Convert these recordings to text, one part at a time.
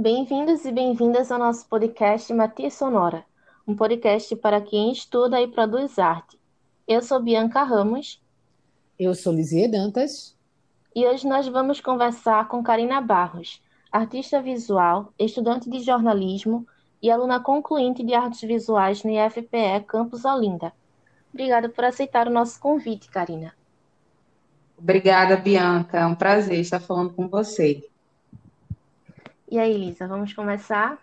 Bem-vindos e bem-vindas ao nosso podcast Matias Sonora, um podcast para quem estuda e produz arte. Eu sou Bianca Ramos. Eu sou Lizie Dantas. E hoje nós vamos conversar com Karina Barros, artista visual, estudante de jornalismo e aluna concluinte de artes visuais no IFPE Campus Olinda. Obrigada por aceitar o nosso convite, Karina. Obrigada, Bianca. É um prazer estar falando com você. E aí, Lisa, vamos começar?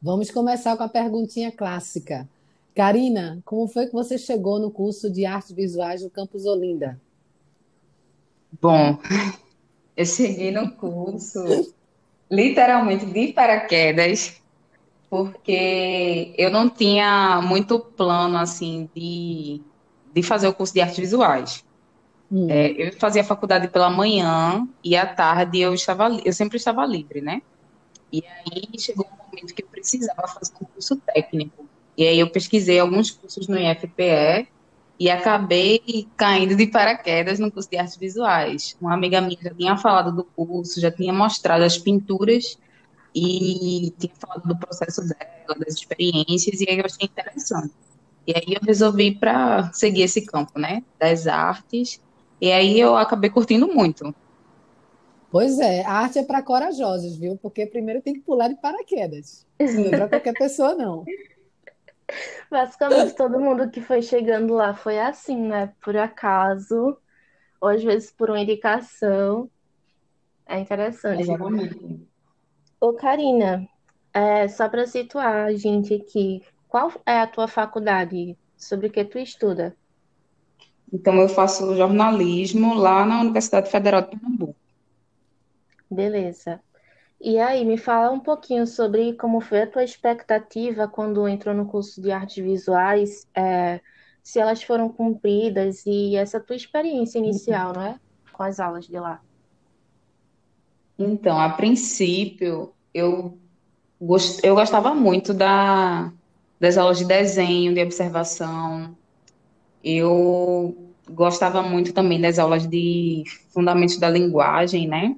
Vamos começar com a perguntinha clássica. Karina, como foi que você chegou no curso de artes visuais no Campus Olinda? Bom, eu cheguei no curso literalmente de paraquedas, porque eu não tinha muito plano assim de, de fazer o curso de artes visuais. Hum. É, eu fazia faculdade pela manhã e à tarde eu estava, eu sempre estava livre, né? E aí chegou um momento que eu precisava fazer um curso técnico. E aí eu pesquisei alguns cursos no IFPE e acabei caindo de paraquedas no curso de artes visuais. Uma amiga minha já tinha falado do curso, já tinha mostrado as pinturas e tinha falado do processo dela, das experiências, e aí eu achei interessante. E aí eu resolvi para seguir esse campo, né, das artes, e aí eu acabei curtindo muito. Pois é, a arte é para corajosos, viu? Porque primeiro tem que pular de paraquedas. Não é para qualquer pessoa, não. Basicamente, todo mundo que foi chegando lá foi assim, né? Por acaso, ou às vezes por uma indicação. É interessante. Exatamente. Ô, Karina, é, só para situar a gente aqui, qual é a tua faculdade? Sobre o que tu estuda? Então, eu faço jornalismo lá na Universidade Federal de Pernambuco. Beleza. E aí, me fala um pouquinho sobre como foi a tua expectativa quando entrou no curso de artes visuais, é, se elas foram cumpridas e essa tua experiência inicial, não é? Com as aulas de lá. Então, a princípio, eu, gost... eu gostava muito da... das aulas de desenho, de observação, eu gostava muito também das aulas de fundamentos da linguagem, né?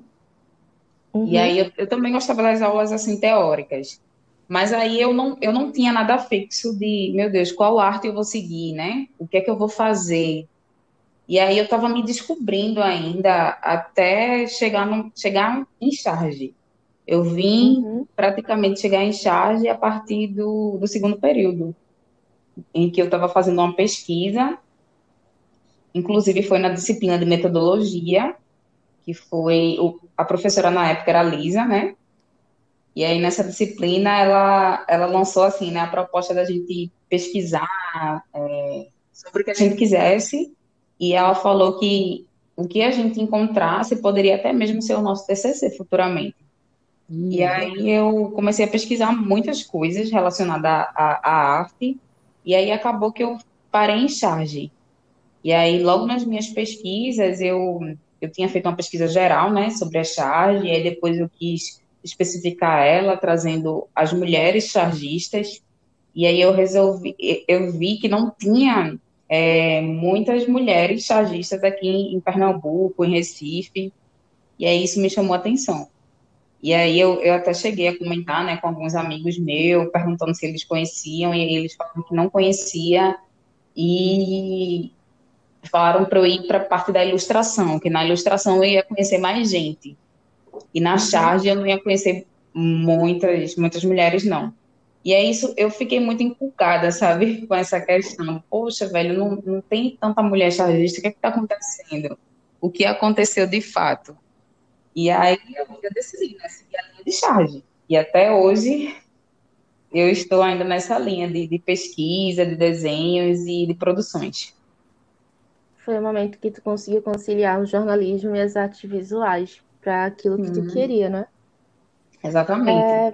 Uhum. E aí eu, eu, também gostava das aulas assim teóricas. Mas aí eu não, eu não tinha nada fixo de, meu Deus, qual arte eu vou seguir, né? O que é que eu vou fazer? E aí eu estava me descobrindo ainda até chegar, no, chegar em charge. Eu vim uhum. praticamente chegar em charge a partir do, do segundo período em que eu estava fazendo uma pesquisa, inclusive foi na disciplina de metodologia, que foi o, a professora na época era Lisa, né? E aí nessa disciplina ela ela lançou assim, né, a proposta da gente pesquisar é, sobre o que a gente quisesse, e ela falou que o que a gente encontrasse poderia até mesmo ser o nosso TCC futuramente. Uhum. E aí eu comecei a pesquisar muitas coisas relacionadas à, à arte, e aí acabou que eu parei em charge. E aí, logo nas minhas pesquisas, eu, eu tinha feito uma pesquisa geral, né, sobre a charge, e aí depois eu quis especificar ela, trazendo as mulheres chargistas, e aí eu resolvi, eu vi que não tinha é, muitas mulheres chargistas aqui em Pernambuco, em Recife, e aí isso me chamou a atenção. E aí eu, eu até cheguei a comentar, né, com alguns amigos meus, perguntando se eles conheciam, e eles falaram que não conhecia, e falaram para eu ir para a parte da ilustração, que na ilustração eu ia conhecer mais gente. E na uhum. charge eu não ia conhecer muitas, muitas mulheres, não. E é isso, eu fiquei muito empolgada, sabe, com essa questão. Poxa, velho, não, não tem tanta mulher chargista, o que é está acontecendo? O que aconteceu de fato? E aí eu decidi, né, seguir a linha de charge. E até hoje eu estou ainda nessa linha de, de pesquisa, de desenhos e de produções. Foi o momento que tu conseguiu conciliar o jornalismo e as artes visuais para aquilo que tu queria, né? Exatamente. É,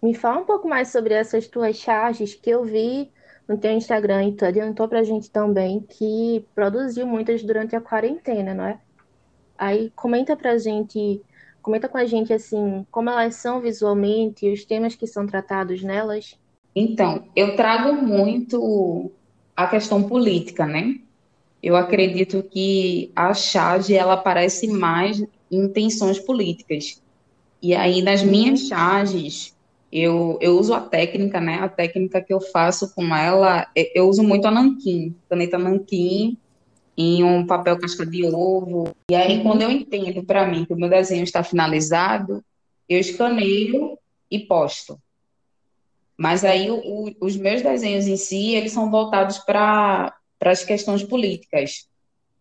me fala um pouco mais sobre essas tuas charges que eu vi no teu Instagram e tu adiantou pra gente também que produziu muitas durante a quarentena, não é? Aí comenta pra gente, comenta com a gente assim, como elas são visualmente e os temas que são tratados nelas. Então, eu trago muito a questão política, né? Eu acredito que a charge ela aparece mais em tensões políticas. E aí, nas minhas charges, eu, eu uso a técnica, né? A técnica que eu faço com ela, eu uso muito a nanquim, caneta nanquim, em um papel casca de ovo. E aí, quando eu entendo para mim que o meu desenho está finalizado, eu escaneio e posto. Mas aí o, os meus desenhos em si, eles são voltados para as questões políticas.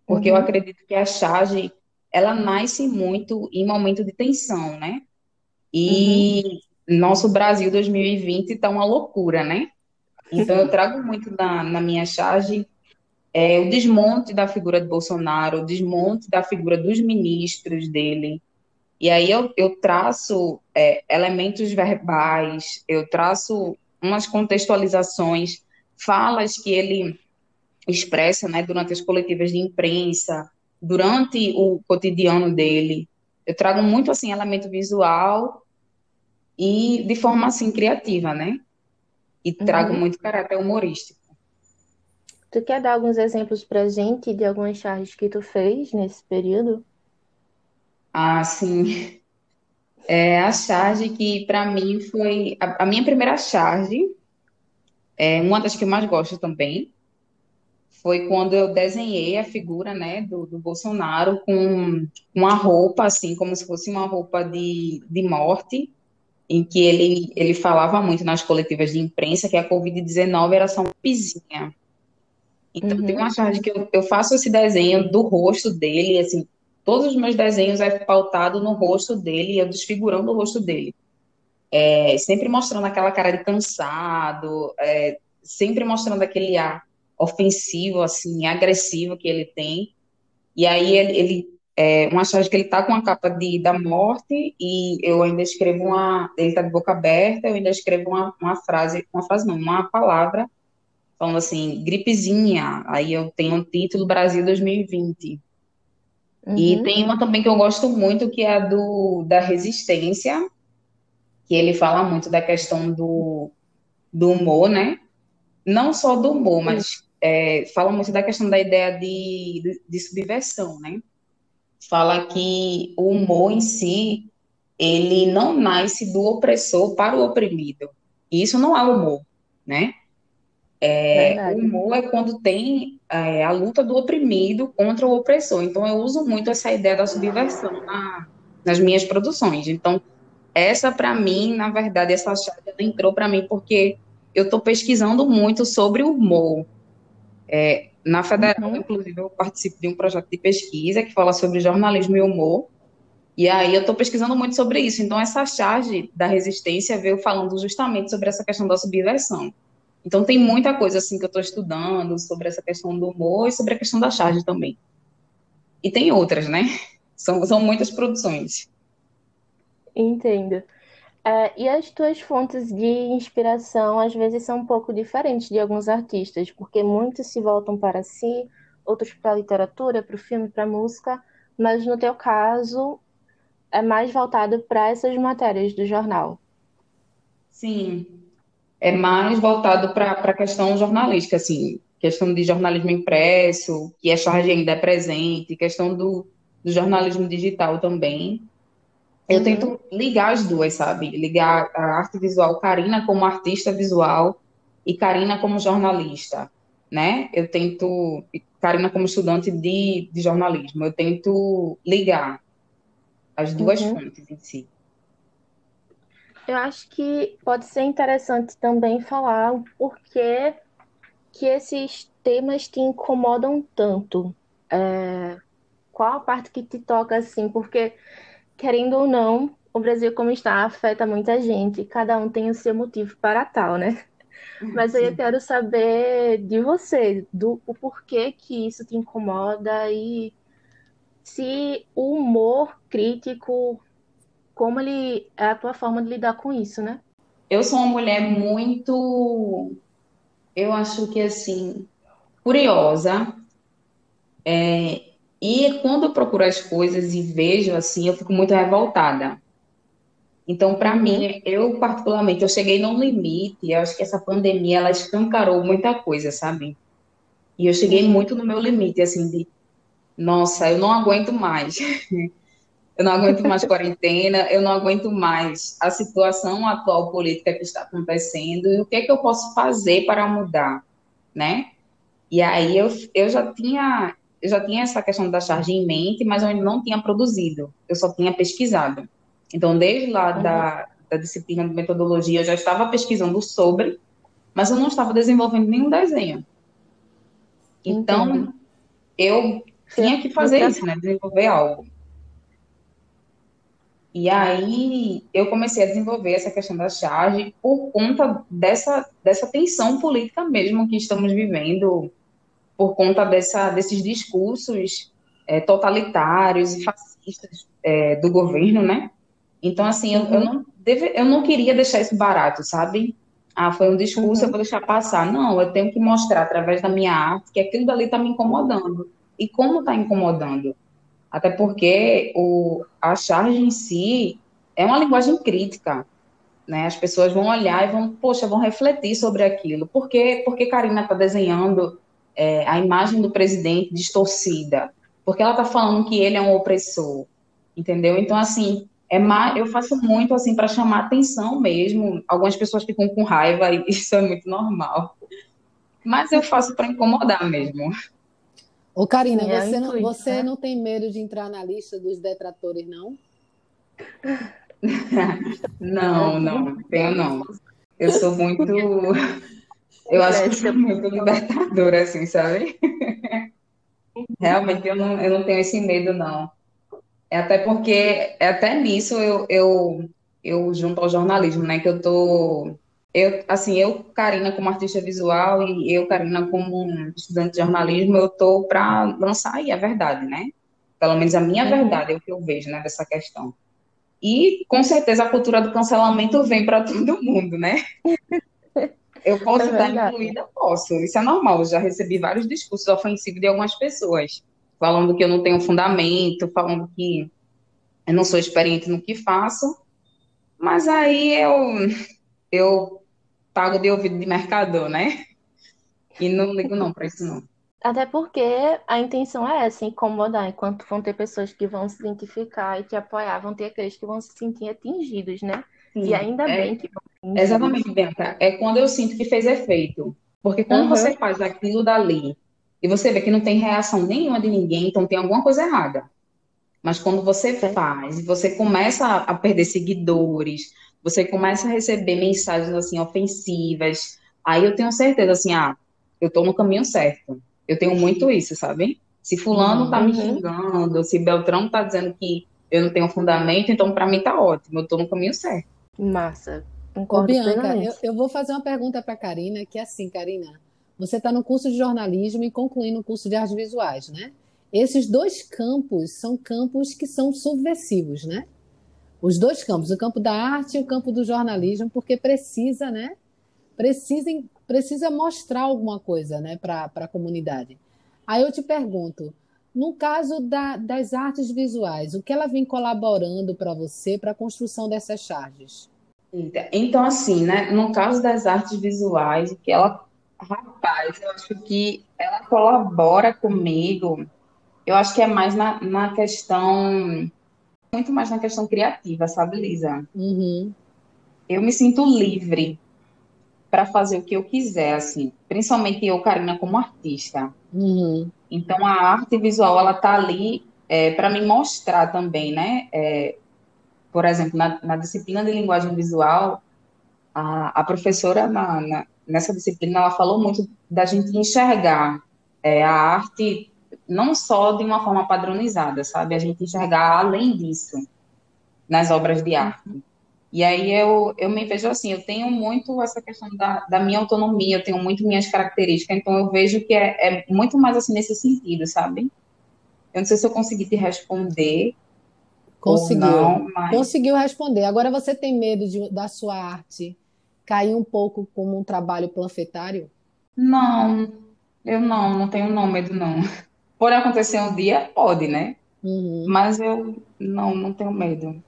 Porque uhum. eu acredito que a charge, ela nasce muito em momento de tensão, né? E uhum. nosso Brasil 2020 está uma loucura, né? Então eu trago muito na, na minha charge é, o desmonte da figura de Bolsonaro, o desmonte da figura dos ministros dele, e aí eu, eu traço é, elementos verbais, eu traço umas contextualizações, falas que ele expressa né, durante as coletivas de imprensa, durante o cotidiano dele. Eu trago muito assim elemento visual e de forma assim criativa, né? E trago uhum. muito caráter humorístico. Tu quer dar alguns exemplos pra gente de algumas charges que tu fez nesse período? Ah, sim. É a charge que, para mim, foi a, a, minha primeira charge, é uma das que eu mais gosto também, foi quando eu desenhei a figura, né, do, do Bolsonaro com uma roupa, assim, como se fosse uma roupa de, de morte, em que ele, ele falava muito nas coletivas de imprensa que a Covid-19 era só uma pizinha. Então, uhum. tem uma charge que eu, eu faço esse desenho do rosto dele, assim, Todos os meus desenhos é pautado no rosto dele, eu desfigurando o rosto dele. É, sempre mostrando aquela cara de cansado, é, sempre mostrando aquele ar ofensivo, assim, agressivo que ele tem. E aí ele, ele é, uma charge que ele tá com a capa de, da morte e eu ainda escrevo uma, ele tá de boca aberta, eu ainda escrevo uma, uma frase, uma frase não, uma palavra, falando assim, gripezinha, aí eu tenho o um título Brasil 2020. Uhum. E tem uma também que eu gosto muito, que é a do, da resistência, que ele fala muito da questão do, do humor, né? Não só do humor, mas é, fala muito da questão da ideia de, de, de subversão, né? Fala que o humor em si, ele não nasce do opressor para o oprimido. E isso não é humor, né? É, o humor é quando tem é, a luta do oprimido contra o opressor. Então, eu uso muito essa ideia da subversão na, nas minhas produções. Então, essa, para mim, na verdade, essa chave entrou para mim porque eu estou pesquisando muito sobre o humor. É, na Federal, uhum. inclusive, eu participo de um projeto de pesquisa que fala sobre jornalismo e humor. E aí eu estou pesquisando muito sobre isso. Então, essa charge da resistência veio falando justamente sobre essa questão da subversão. Então tem muita coisa assim que eu estou estudando sobre essa questão do humor e sobre a questão da charge também. E tem outras, né? São, são muitas produções. Entendo. É, e as tuas fontes de inspiração às vezes são um pouco diferentes de alguns artistas, porque muitos se voltam para si, outros para a literatura, para o filme, para a música, mas no teu caso é mais voltado para essas matérias do jornal. Sim, é mais voltado para a questão jornalística, assim, questão de jornalismo impresso, que a charge ainda é presente, questão do, do jornalismo digital também. Eu uhum. tento ligar as duas, sabe? Ligar a arte visual, Karina como artista visual e Karina como jornalista, né? Eu tento, Karina como estudante de, de jornalismo, eu tento ligar as duas uhum. fontes em si. Eu acho que pode ser interessante também falar o porquê que esses temas te incomodam tanto. É, qual a parte que te toca assim? Porque, querendo ou não, o Brasil como está afeta muita gente. Cada um tem o seu motivo para tal, né? Mas aí eu quero saber de você, do o porquê que isso te incomoda e se o humor crítico como ele é a tua forma de lidar com isso, né? Eu sou uma mulher muito, eu acho que assim, curiosa. É, e quando eu procuro as coisas e vejo assim, eu fico muito revoltada. Então, para uhum. mim, eu particularmente, eu cheguei num limite. Eu acho que essa pandemia ela escancarou muita coisa, sabe? E eu cheguei uhum. muito no meu limite, assim, de nossa, eu não aguento mais. eu não aguento mais quarentena, eu não aguento mais a situação atual política que está acontecendo e o que é que eu posso fazer para mudar, né? E aí eu, eu já tinha eu já tinha essa questão da charge em mente, mas eu ainda não tinha produzido, eu só tinha pesquisado. Então, desde lá uhum. da, da disciplina de metodologia, eu já estava pesquisando sobre, mas eu não estava desenvolvendo nenhum desenho. Então, Entendo. eu tinha que fazer isso, né? Desenvolver algo. E aí eu comecei a desenvolver essa questão da charge por conta dessa, dessa tensão política mesmo que estamos vivendo, por conta dessa, desses discursos é, totalitários e fascistas é, do governo, né? Então, assim, eu, eu, não deve, eu não queria deixar isso barato, sabe? Ah, foi um discurso, uhum. eu vou deixar passar. Não, eu tenho que mostrar através da minha arte que aquilo dali está me incomodando. E como está incomodando? Até porque o, a charge em si é uma linguagem crítica. Né? As pessoas vão olhar e vão, poxa, vão refletir sobre aquilo. Por que, por que Karina está desenhando é, a imagem do presidente distorcida? Porque ela está falando que ele é um opressor. Entendeu? Então, assim, é eu faço muito assim para chamar atenção mesmo. Algumas pessoas ficam com raiva e isso é muito normal. Mas eu faço para incomodar mesmo. Ô, Karina, é você, não, você né? não tem medo de entrar na lista dos detratores, não? não, não, tenho não. Eu sou muito. Eu acho que sou muito libertadora, assim, sabe? Realmente eu não, eu não tenho esse medo, não. É até porque, é até nisso eu, eu, eu junto ao jornalismo, né? Que eu tô. Eu, assim, eu, Karina, como artista visual, e eu, Karina, como estudante de jornalismo, eu tô para lançar aí a verdade, né? Pelo menos a minha uhum. verdade é o que eu vejo, né, dessa questão. E, com certeza, a cultura do cancelamento vem para todo mundo, né? Eu posso é estar incluída? Posso. Isso é normal. Eu já recebi vários discursos ofensivos de algumas pessoas falando que eu não tenho fundamento, falando que eu não sou experiente no que faço, mas aí eu, eu pago de ouvido de mercador, né? E não ligo não para isso não. Até porque a intenção é essa, incomodar, enquanto vão ter pessoas que vão se identificar e te apoiar, vão ter aqueles que vão se sentir atingidos, né? Sim, e ainda é, bem que vão Exatamente, Bianca. É quando eu sinto que fez efeito. Porque quando uhum. você faz aquilo dali e você vê que não tem reação nenhuma de ninguém, então tem alguma coisa errada. Mas quando você faz, você começa a perder seguidores, você começa a receber mensagens assim ofensivas, aí eu tenho certeza assim, ah, eu tô no caminho certo. Eu tenho muito isso, sabe? Se fulano tá me uhum. xingando, se Beltrão tá dizendo que eu não tenho fundamento, então para mim tá ótimo, eu tô no caminho certo. Massa. Ô, Bianca, eu, eu, vou fazer uma pergunta para Karina, que é assim, Karina, você está no curso de jornalismo e concluindo o curso de artes visuais, né? Esses dois campos são campos que são subversivos, né? Os dois campos, o campo da arte e o campo do jornalismo, porque precisa, né? Precisa, precisa mostrar alguma coisa, né, para a comunidade. Aí eu te pergunto, no caso da, das artes visuais, o que ela vem colaborando para você para a construção dessas charges? Então, assim, né, no caso das artes visuais, o que ela Rapaz, eu acho que ela colabora comigo. Eu acho que é mais na, na questão, muito mais na questão criativa, sabe, Lisa? Uhum. Eu me sinto livre para fazer o que eu quiser, assim, principalmente eu, Karina, como artista. Uhum. Então, a arte visual, ela tá ali é, para me mostrar também, né? É, por exemplo, na, na, disciplina de linguagem visual, a, a professora na, na, nessa disciplina, ela falou muito da gente enxergar é, a arte não só de uma forma padronizada, sabe? A gente enxergar além disso nas obras de arte. E aí eu, eu me vejo assim, eu tenho muito essa questão da, da minha autonomia, eu tenho muito minhas características, então eu vejo que é, é muito mais assim nesse sentido, sabe? Eu não sei se eu consegui te responder. Conseguiu. Não, mas... Conseguiu responder. Agora você tem medo de, da sua arte cair um pouco como um trabalho panfletário? Não, eu não, não tenho não, medo não. Pode acontecer um dia? Pode, né? Uhum. Mas eu não, não tenho medo.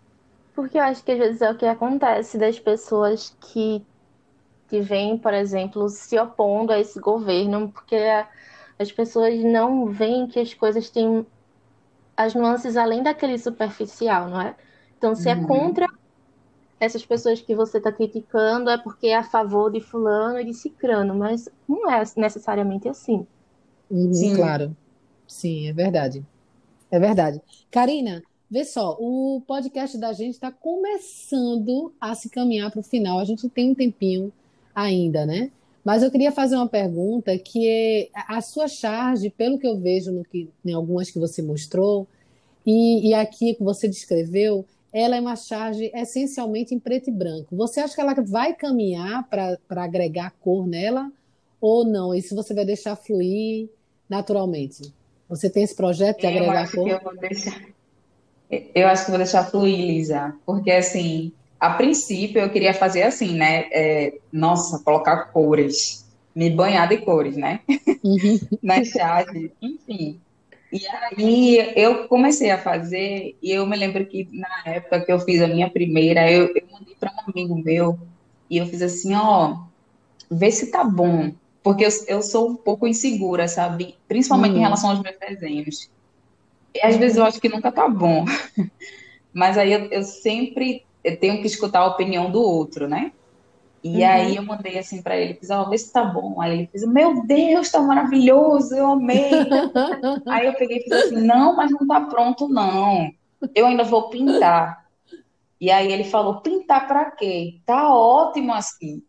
Porque eu acho que às vezes é o que acontece das pessoas que, que vêm, por exemplo, se opondo a esse governo, porque as pessoas não veem que as coisas têm as nuances além daquele superficial, não é? Então, se é uhum. é contra essas pessoas que você está criticando, é porque é a favor de fulano e de cicrano, mas não é necessariamente assim. Uhum, Sim, claro. Sim, é verdade. É verdade. Karina, vê só, o podcast da gente está começando a se caminhar para o final. A gente tem um tempinho ainda, né? Mas eu queria fazer uma pergunta que é a sua charge, pelo que eu vejo no que, em algumas que você mostrou, e, e aqui que você descreveu, ela é uma charge essencialmente em preto e branco. Você acha que ela vai caminhar para agregar cor nela ou não? Isso você vai deixar fluir naturalmente? Você tem esse projeto de eu agregar cor? eu, vou deixar... eu acho que vou deixar fluir, Lisa, porque assim, a princípio eu queria fazer assim, né? É, nossa, colocar cores, me banhar de cores, né? Uhum. Na charge, enfim. E aí eu comecei a fazer, e eu me lembro que na época que eu fiz a minha primeira, eu, eu mandei para um amigo meu, e eu fiz assim, ó, vê se tá bom. Porque eu, eu sou um pouco insegura, sabe? Principalmente hum. em relação aos meus desenhos. E às vezes eu acho que nunca tá bom. Mas aí eu, eu sempre eu tenho que escutar a opinião do outro, né? E uhum. aí eu mandei assim para ele, fiz, ó, oh, vê se tá bom. Aí ele fez, meu Deus, tá maravilhoso, eu amei. aí eu peguei e fiz assim, não, mas não tá pronto, não. Eu ainda vou pintar. E aí ele falou, pintar para quê? Tá ótimo assim.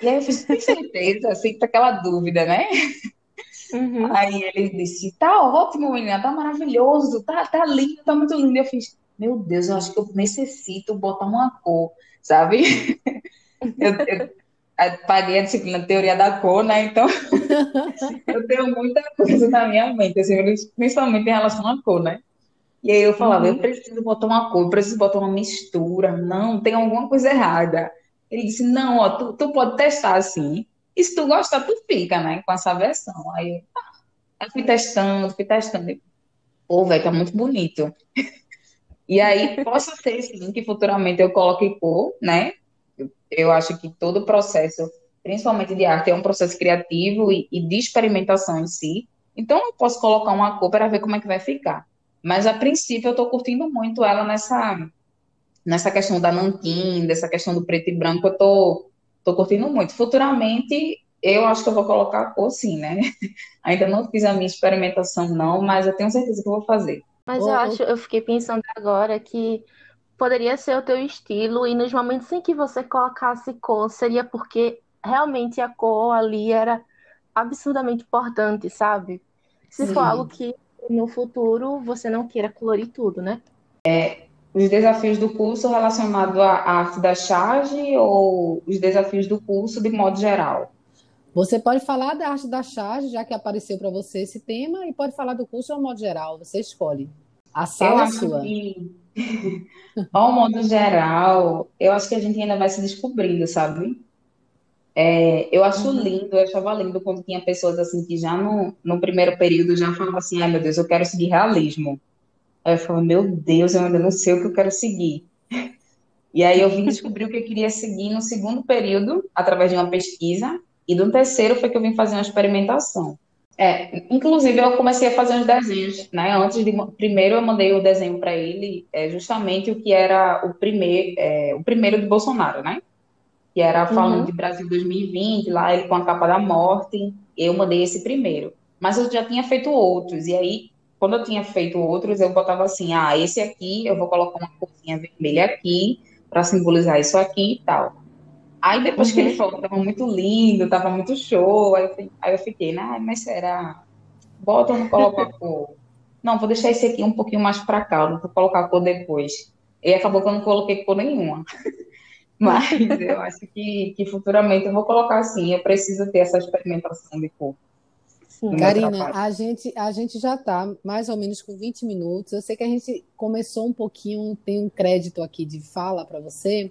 E aí eu fiz, tem certeza? Assim, tá aquela dúvida, né? Uhum. Aí ele disse, tá ótimo, menina, tá maravilhoso, tá, tá lindo, tá muito lindo. Eu fiz, meu Deus, eu acho que eu necessito botar uma cor, sabe? Eu, eu, paguei a disciplina Teoria da Cor, né? Então, eu tenho muita coisa na minha mente, assim, principalmente em relação à cor, né? E aí eu falava, uhum. eu preciso botar uma cor, eu preciso botar uma mistura. Não, tem alguma coisa errada. Ele disse, não, ó, tu, tu pode testar assim. E se tu gostar, tu fica, né? Com essa versão. Aí eu, tá. Aí fui testando, fui testando. Pô, velho, tá muito bonito. E aí, possa ser, sim, que futuramente eu coloque cor, né? Eu acho que todo processo, principalmente de arte, é um processo criativo e, e de experimentação em si. Então, eu posso colocar uma cor para ver como é que vai ficar. Mas, a princípio, eu estou curtindo muito ela nessa, nessa questão da nanquim, dessa questão do preto e branco, eu tô, tô curtindo muito. Futuramente, eu acho que eu vou colocar a cor sim, né? Ainda não fiz a minha experimentação, não, mas eu tenho certeza que eu vou fazer. Mas eu acho, eu fiquei pensando agora que poderia ser o teu estilo e nos momentos em que você colocasse cor, seria porque realmente a cor ali era absurdamente importante, sabe? Se for algo que no futuro você não queira colorir tudo, né? É, os desafios do curso relacionado à arte da charge ou os desafios do curso de modo geral? Você pode falar da arte da charge, já que apareceu para você esse tema, e pode falar do curso de modo geral, você escolhe. A sala é sua. Que ao modo geral, eu acho que a gente ainda vai se descobrindo, sabe? É, eu acho uhum. lindo, eu achava lindo quando tinha pessoas assim que já no, no primeiro período já falavam assim, ai meu Deus, eu quero seguir realismo. Aí eu falava, meu Deus, eu ainda não sei o que eu quero seguir. E aí eu vim descobrir o que eu queria seguir no segundo período, através de uma pesquisa, e no terceiro foi que eu vim fazer uma experimentação. É, inclusive eu comecei a fazer uns desenhos, né? Antes de primeiro eu mandei o desenho para ele, é, justamente o que era o primeiro, é, o primeiro de Bolsonaro, né? Que era falando uhum. de Brasil 2020, lá ele com a capa da morte. Eu mandei esse primeiro, mas eu já tinha feito outros e aí quando eu tinha feito outros eu botava assim, ah, esse aqui eu vou colocar uma corzinha vermelha aqui para simbolizar isso aqui e tal. Aí depois uhum. que ele uhum. falou que tava muito lindo, tava muito show, aí eu, aí eu fiquei, né, mas será? Bota ou não coloca a cor? Não, vou deixar esse aqui um pouquinho mais para cá, vou colocar a cor depois. E acabou que eu não coloquei cor nenhuma. Mas eu acho que, que futuramente eu vou colocar assim, eu preciso ter essa experimentação de cor. Sim. Karina, a gente, a gente já está mais ou menos com 20 minutos. Eu sei que a gente começou um pouquinho, tem um crédito aqui de fala para você,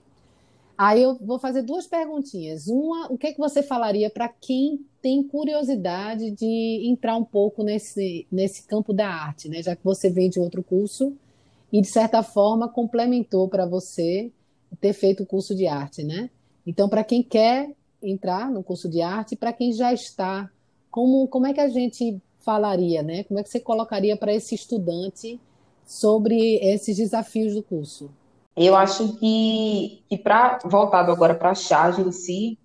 Aí eu vou fazer duas perguntinhas. Uma, o que, é que você falaria para quem tem curiosidade de entrar um pouco nesse, nesse campo da arte, né? Já que você vem de outro curso e, de certa forma, complementou para você ter feito o curso de arte, né? Então, para quem quer entrar no curso de arte, para quem já está, como, como é que a gente falaria, né? Como é que você colocaria para esse estudante sobre esses desafios do curso? Eu acho que, que para voltado agora para a charge em si,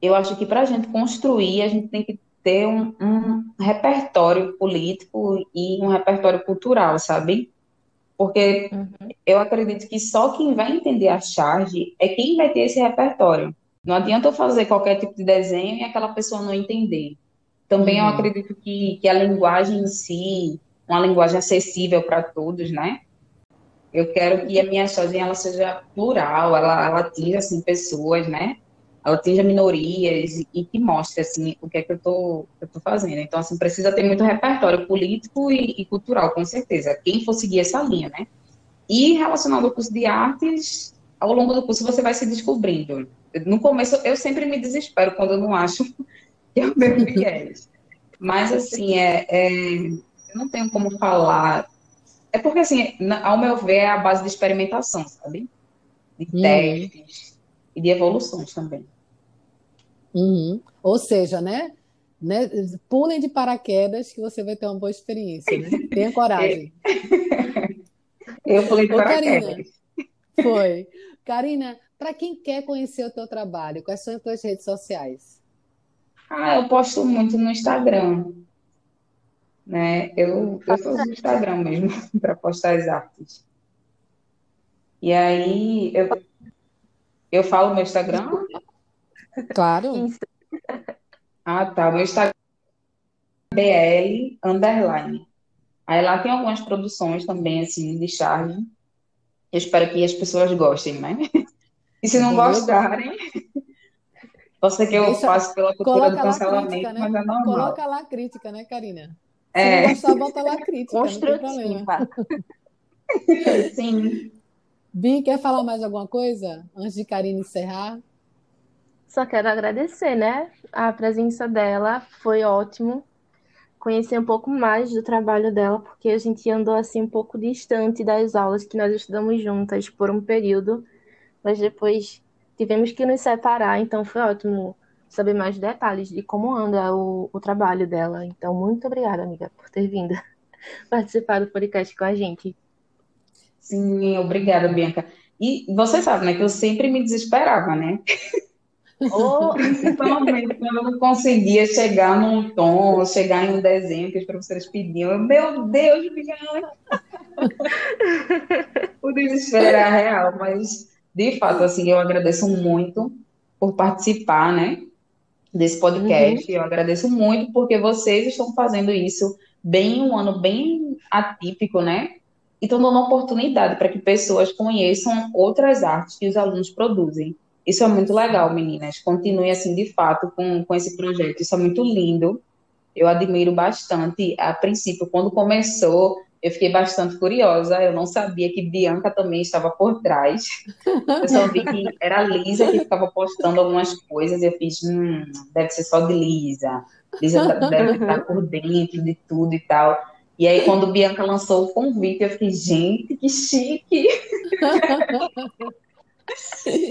eu acho que para a gente construir, a gente tem que ter um, um, repertório político e um repertório cultural, sabe? Porque uhum. eu acredito que só quem vai entender a charge é quem vai ter esse repertório. Não adianta eu fazer qualquer tipo de desenho e aquela pessoa não entender. Também uhum. eu acredito que, que a linguagem em si, uma linguagem acessível para todos, né? Eu quero que a minha charge ela seja plural, ela, ela atinja assim, pessoas, né? ela atinja minorias e, que mostre assim o que é que eu estou fazendo. Então assim precisa ter muito repertório político e, e, cultural com certeza. Quem for seguir essa linha, né? E relacionado ao curso de artes, ao longo do curso você vai se descobrindo. No começo eu sempre me desespero quando eu não acho que é o meu viés. Mas assim é, é, eu não tenho como falar. É porque assim, ao meu ver é a base de experimentação, sabe? De uhum. testes e de evoluções também. Uhum. Ou seja, né? né? Pulem de paraquedas que você vai ter uma boa experiência, né? Tenha coragem. Eu pulei de Ô, paraquedas. Karina, foi. Karina, para quem quer conhecer o teu trabalho, quais são as tuas redes sociais? Ah, eu posto muito no Instagram. Né? Eu, eu sou do Instagram mesmo, para postar as artes. E aí, eu, eu falo meu Instagram? Claro. Ah, tá. O meu Instagram é BL underline. Aí lá tem algumas produções também, assim, de charge. Eu espero que as pessoas gostem, né? E se não gostarem, pode ser que eu Deixa, faça pela cultura do cancelamento, crítica, né? mas é normal. Coloca lá a crítica, né, Karina? Se é. não gostar, bota lá a crítica. Construtiva. Sim. Bi, quer falar mais alguma coisa antes de Karina encerrar? Só quero agradecer, né? A presença dela foi ótimo. Conhecer um pouco mais do trabalho dela, porque a gente andou assim um pouco distante das aulas que nós estudamos juntas por um período, mas depois tivemos que nos separar, então foi ótimo saber mais detalhes de como anda o, o trabalho dela. Então, muito obrigada, amiga, por ter vindo participar do podcast com a gente. Sim, obrigada, Bianca. E você sabe, né, que eu sempre me desesperava, né? Ou, principalmente, quando eu não conseguia chegar num tom, chegar em um desenho que os professores pediam. Eu, meu Deus, Bianca! o desespero era real, mas, de fato, assim, eu agradeço muito por participar, né, desse podcast. Uhum. Eu agradeço muito porque vocês estão fazendo isso bem, um ano bem atípico, né? E estão dando oportunidade para que pessoas conheçam outras artes que os alunos produzem. Isso é muito legal, meninas. Continuem assim, de fato, com, com esse projeto. Isso é muito lindo. Eu admiro bastante. A princípio, quando começou, eu fiquei bastante curiosa. Eu não sabia que Bianca também estava por trás. Eu só vi que era a Lisa que ficava postando algumas coisas. E eu fiz, hum, deve ser só de Lisa. Lisa deve estar por dentro de tudo e tal. E aí, quando Bianca lançou o convite, eu fiquei, gente, que chique!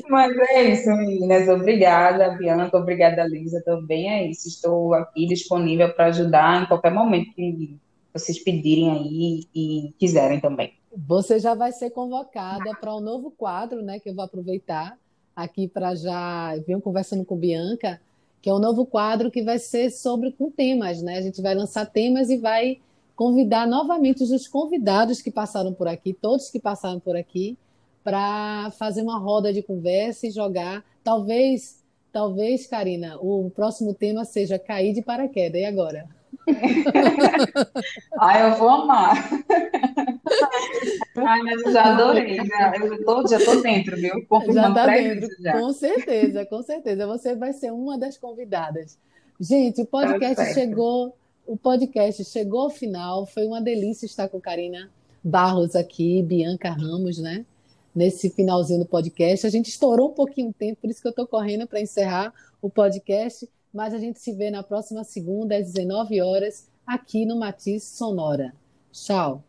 Mas é isso, meninas. Obrigada, Bianca. Obrigada, Lisa. Também é isso. Estou aqui disponível para ajudar em qualquer momento que vocês pedirem aí e quiserem também. Você já vai ser convocada para um novo quadro, né? Que eu vou aproveitar aqui para já vir conversando com Bianca, que é um novo quadro que vai ser sobre com temas, né? A gente vai lançar temas e vai convidar novamente os convidados que passaram por aqui, todos que passaram por aqui, para fazer uma roda de conversa e jogar. Talvez, talvez, Karina, o próximo tema seja cair de paraquedas. E agora? Ai, eu vou amar. Ai, mas eu já adorei. Já, eu tô, já tô dentro, viu? Já tá dentro. Já. Com certeza, com certeza. Você vai ser uma das convidadas. Gente, o podcast tá chegou. O podcast chegou ao final. Foi uma delícia estar com Karina Barros aqui, Bianca Ramos, né? nesse finalzinho do podcast. A gente estourou um pouquinho o tempo, por isso que eu estou correndo para encerrar o podcast mas a gente se vê na próxima segunda, às 19 horas, aqui no Matiz Sonora. Tchau!